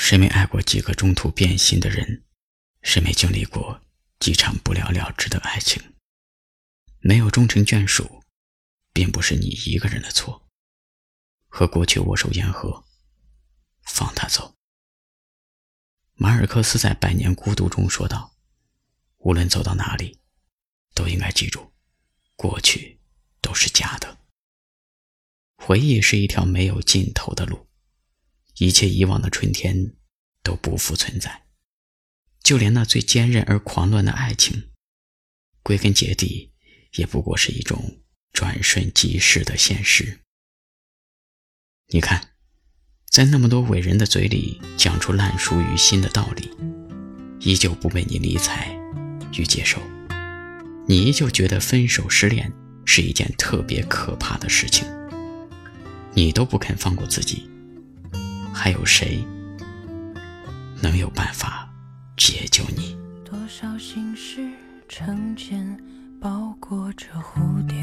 谁没爱过几个中途变心的人？谁没经历过几场不了了之的爱情？没有终成眷属，并不是你一个人的错。和过去握手言和，放他走。马尔克斯在《百年孤独》中说道：“无论走到哪里，都应该记住，过去都是假的。回忆是一条没有尽头的路。”一切以往的春天都不复存在，就连那最坚韧而狂乱的爱情，归根结底也不过是一种转瞬即逝的现实。你看，在那么多伟人的嘴里讲出烂熟于心的道理，依旧不被你理睬与接受，你依旧觉得分手失恋是一件特别可怕的事情，你都不肯放过自己。还有谁能有办法解救你？多少心事成茧，包裹着蝴蝶，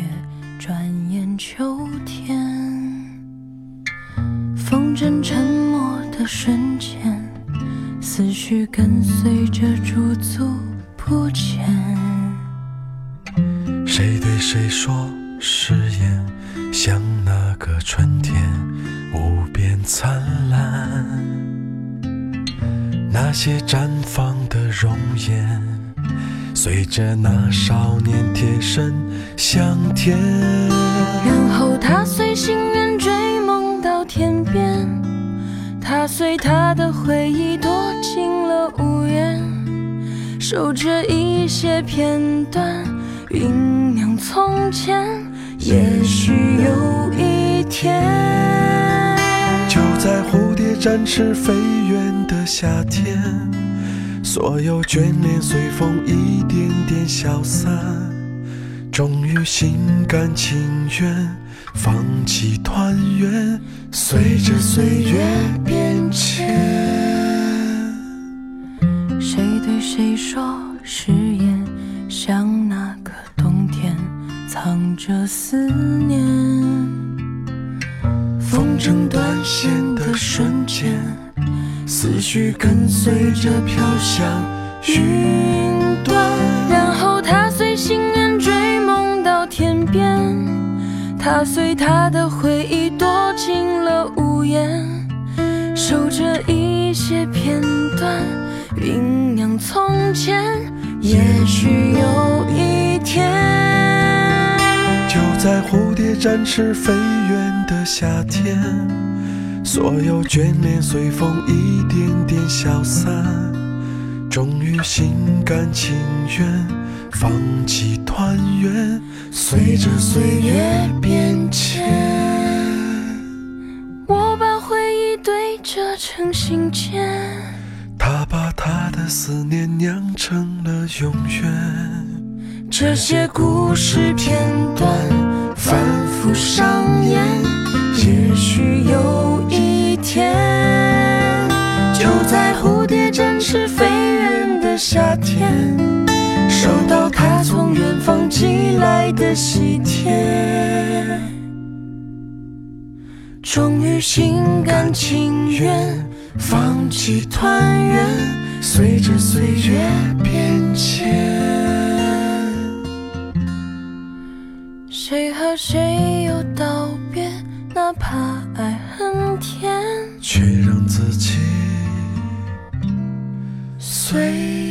转眼秋天。风筝沉默的瞬间，思绪跟随着驻足不前。谁对谁说誓言，像那个春天。灿烂，那些绽放的容颜，随着那少年贴身向天。然后他随心愿追梦到天边，他随他的回忆躲进了屋檐，守着一些片段，酝酿从前。也许有一天。展翅飞远的夏天，所有眷恋随风一点点消散，终于心甘情愿放弃团圆，随着岁月变迁。谁对谁说誓言，像那个冬天，藏着思念。风筝断线的瞬间，思绪跟随着飘向云端。然后他随心愿追梦到天边，他随他的回忆躲进了屋檐，守着一些片段，酝酿从前。也许有一天，就在蝴蝶展翅飞远。的夏天，所有眷恋随风一点点消散，终于心甘情愿放弃团圆，随着岁月变迁。我把回忆堆折成信笺，他把他的思念酿成了永远。这些故事片段是飞远的夏天，收到他从远方寄来的喜帖，终于心甘情愿放弃团圆，随着岁月变迁。谁和谁又道别？哪怕爱很甜，却让自己。afraid